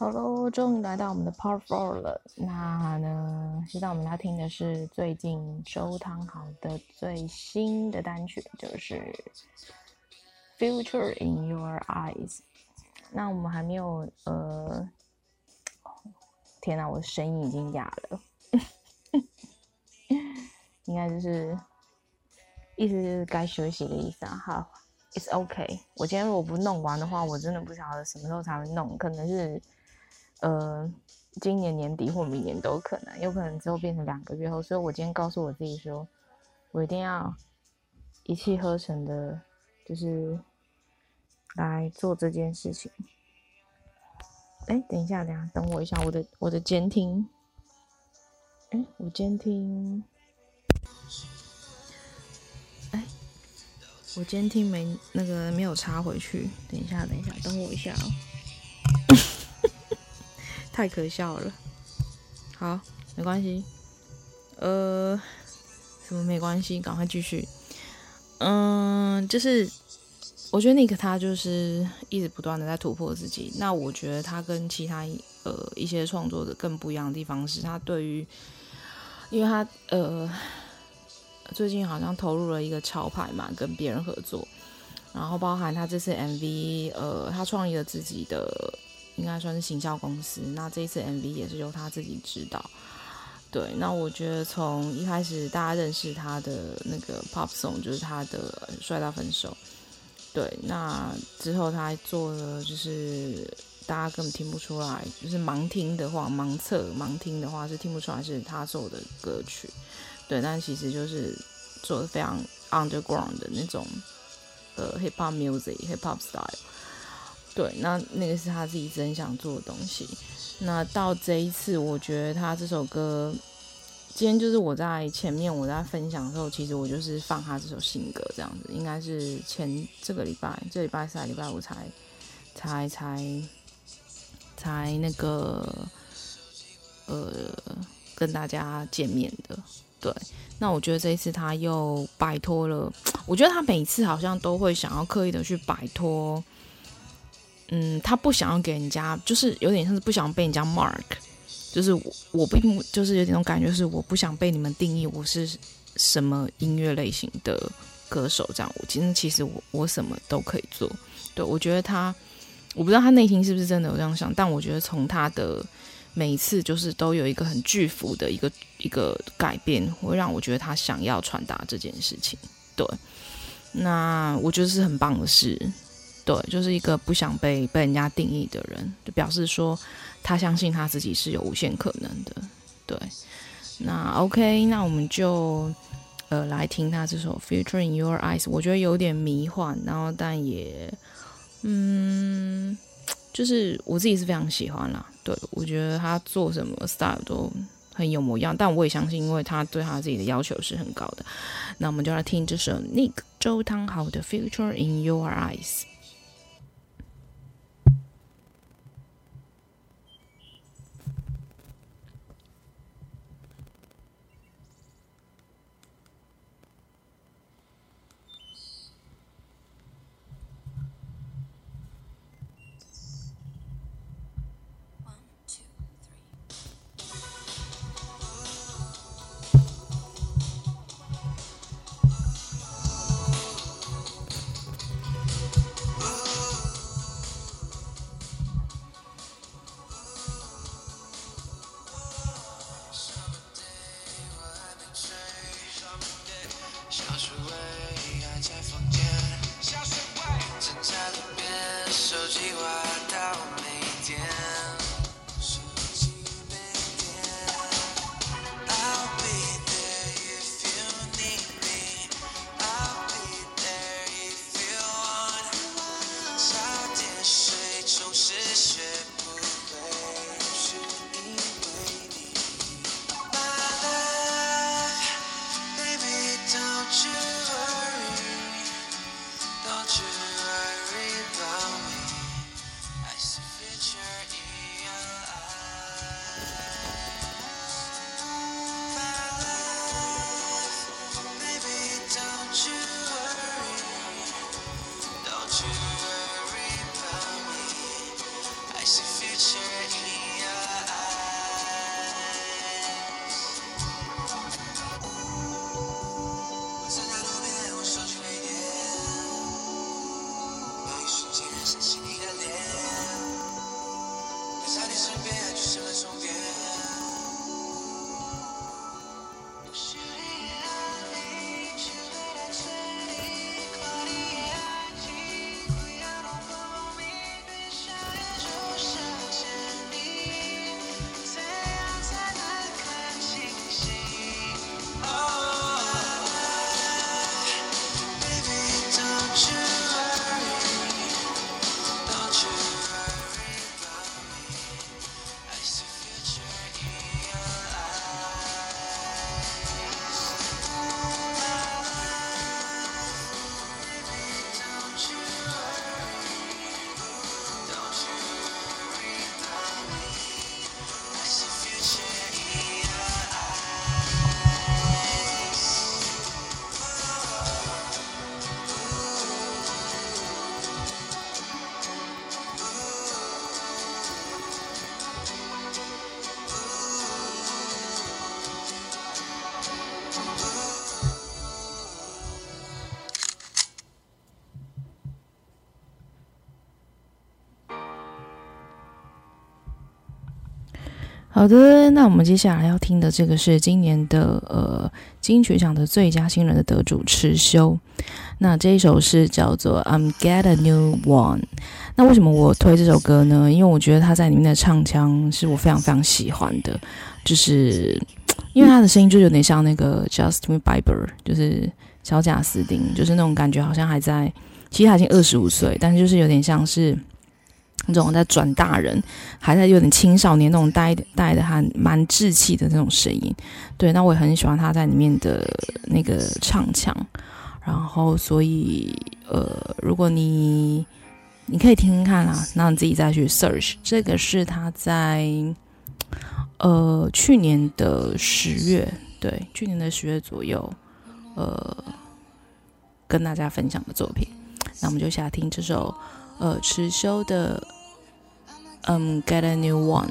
好喽，终于来到我们的 Part Four 了。那呢，现在我们要听的是最近周汤豪的最新的单曲，就是《Future in Your Eyes》。那我们还没有呃，天哪，我的声音已经哑了，应该就是意思就是该休息的意思啊。好，It's OK。我今天如果不弄完的话，我真的不晓得什么时候才会弄，可能是。呃，今年年底或明年都有可能，有可能之后变成两个月后，所以我今天告诉我自己说，我一定要一气呵成的，就是来做这件事情。哎，等一下，等一下，等我一下，我的我的监听，哎，我监听，哎，我监听没那个没有插回去，等一下，等一下，等我一下哦。太可笑了，好，没关系，呃，什么没关系，赶快继续。嗯，就是我觉得 Nick 他就是一直不断的在突破自己。那我觉得他跟其他呃一些创作者更不一样的地方是他对于，因为他呃最近好像投入了一个潮牌嘛，跟别人合作，然后包含他这次 MV，呃，他创立了自己的。应该算是行销公司，那这一次 MV 也是由他自己指导。对，那我觉得从一开始大家认识他的那个 Pop Song 就是他的《帅到分手》。对，那之后他还做了，就是大家根本听不出来，就是盲听的话，盲测盲听的话是听不出来是他做的歌曲。对，但其实就是做的非常 underground 的那种呃 hip hop music hip hop style。对，那那个是他自己真想做的东西。那到这一次，我觉得他这首歌，今天就是我在前面我在分享的时候，其实我就是放他这首新歌这样子，应该是前这个礼拜，这礼拜三、礼拜五才才才才那个呃跟大家见面的。对，那我觉得这一次他又摆脱了，我觉得他每次好像都会想要刻意的去摆脱。嗯，他不想要给人家，就是有点像是不想被人家 mark，就是我我并不就是有点那种感觉，是我不想被你们定义我是什么音乐类型的歌手这样。我其实其实我我什么都可以做。对，我觉得他，我不知道他内心是不是真的有这样想，但我觉得从他的每一次就是都有一个很巨幅的一个一个改变，会让我觉得他想要传达这件事情。对，那我觉得是很棒的事。对，就是一个不想被被人家定义的人，就表示说他相信他自己是有无限可能的。对，那 OK，那我们就呃来听他这首《Future in Your Eyes》，我觉得有点迷幻，然后但也嗯，就是我自己是非常喜欢啦。对，我觉得他做什么 style 都很有模样，但我也相信，因为他对他自己的要求是很高的。那我们就来听这首 Nick 周汤豪的《Future in Your Eyes》。you 好的，那我们接下来要听的这个是今年的呃金曲奖的最佳新人的得主持修。那这一首是叫做《I'm Get a New One》。那为什么我推这首歌呢？因为我觉得他在里面的唱腔是我非常非常喜欢的，就是因为他的声音就有点像那个 Justin Bieber，就是小贾斯汀，就是那种感觉好像还在，其实他已经二十五岁，但是就是有点像是。那种在转大人，还在有点青少年那种带带的还蛮稚气的那种声音，对，那我也很喜欢他在里面的那个唱腔，然后所以呃，如果你你可以听听看啊，那你自己再去 search，这个是他在呃去年的十月，对，去年的十月左右，呃，跟大家分享的作品，那我们就想听这首。呃，迟修的，嗯，Get a new one。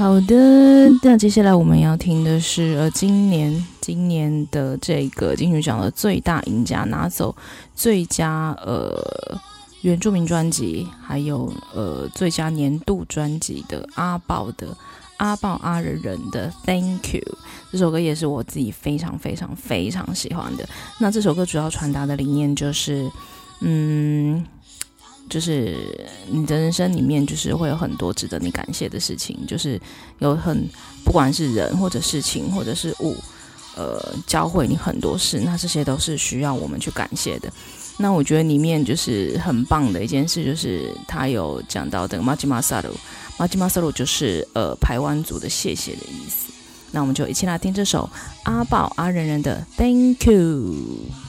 好的，那接下来我们要听的是呃，今年今年的这个金曲奖的最大赢家，拿走最佳呃原住民专辑，还有呃最佳年度专辑的阿爆的阿爆阿人人的 Thank You 这首歌也是我自己非常非常非常喜欢的。那这首歌主要传达的理念就是，嗯。就是你的人生里面，就是会有很多值得你感谢的事情，就是有很不管是人或者事情或者是物，呃教会你很多事，那这些都是需要我们去感谢的。那我觉得里面就是很棒的一件事，就是他有讲到这个 Majima Salu，Majima Salu 就是呃排湾族的谢谢的意思。那我们就一起来听这首阿宝阿仁人的 Thank You。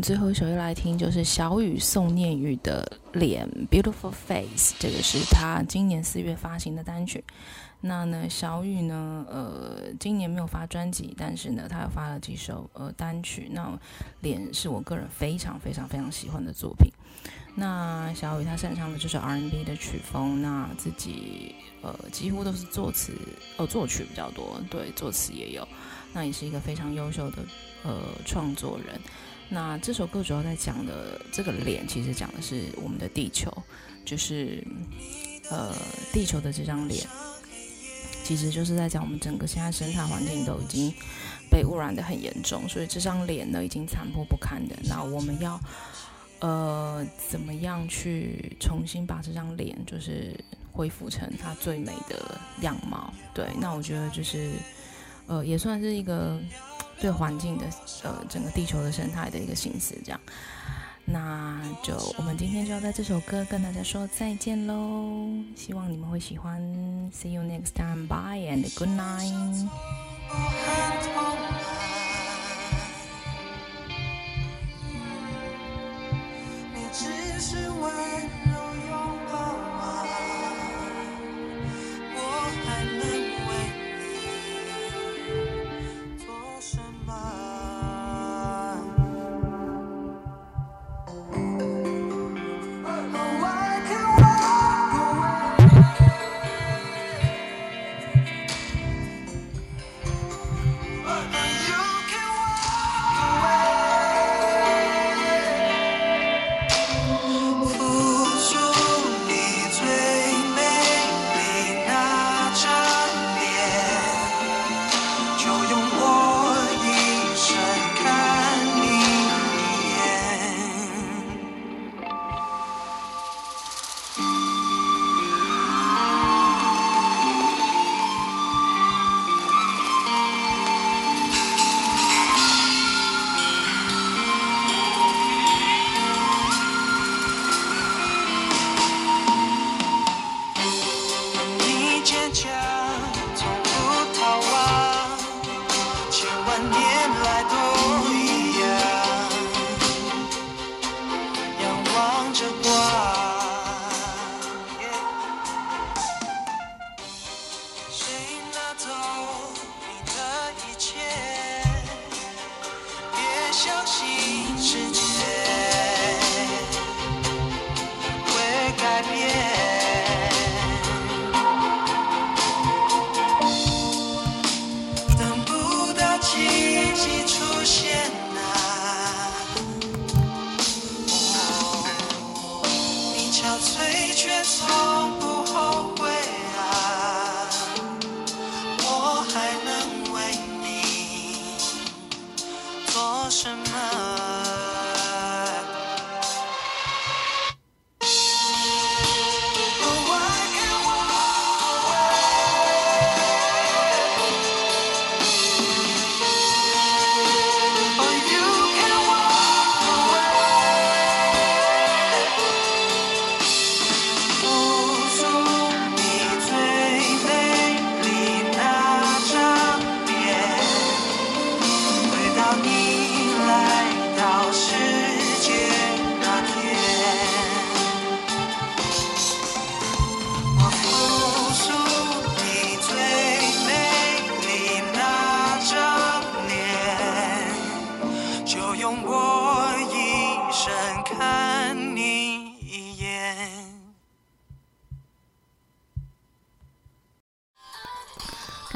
最后一首要来听，就是小雨宋念宇的《脸》（Beautiful Face），这个是他今年四月发行的单曲。那呢，小雨呢，呃，今年没有发专辑，但是呢，他又发了几首呃单曲。那《脸》是我个人非常非常非常喜欢的作品。那小雨他擅长的就是 R&B 的曲风，那自己呃几乎都是作词哦作曲比较多，对，作词也有。那也是一个非常优秀的呃创作人。那这首歌主要在讲的这个脸，其实讲的是我们的地球，就是呃地球的这张脸，其实就是在讲我们整个现在生态环境都已经被污染得很严重，所以这张脸呢已经残破不堪的。那我们要呃怎么样去重新把这张脸就是恢复成它最美的样貌？对，那我觉得就是。呃，也算是一个对环境的呃整个地球的生态的一个形式这样。那就我们今天就要在这首歌跟大家说再见喽。希望你们会喜欢。See you next time. Bye and good night. 你只是玩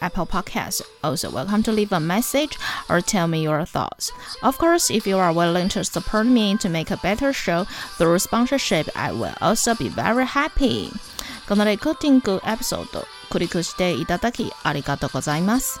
Apple Podcasts. Also, welcome to leave a message or tell me your thoughts. Of course, if you are willing to support me to make a better show through sponsorship, I will also be very happy. このレコーディングエピソード、クリックしていただきありがとうございます。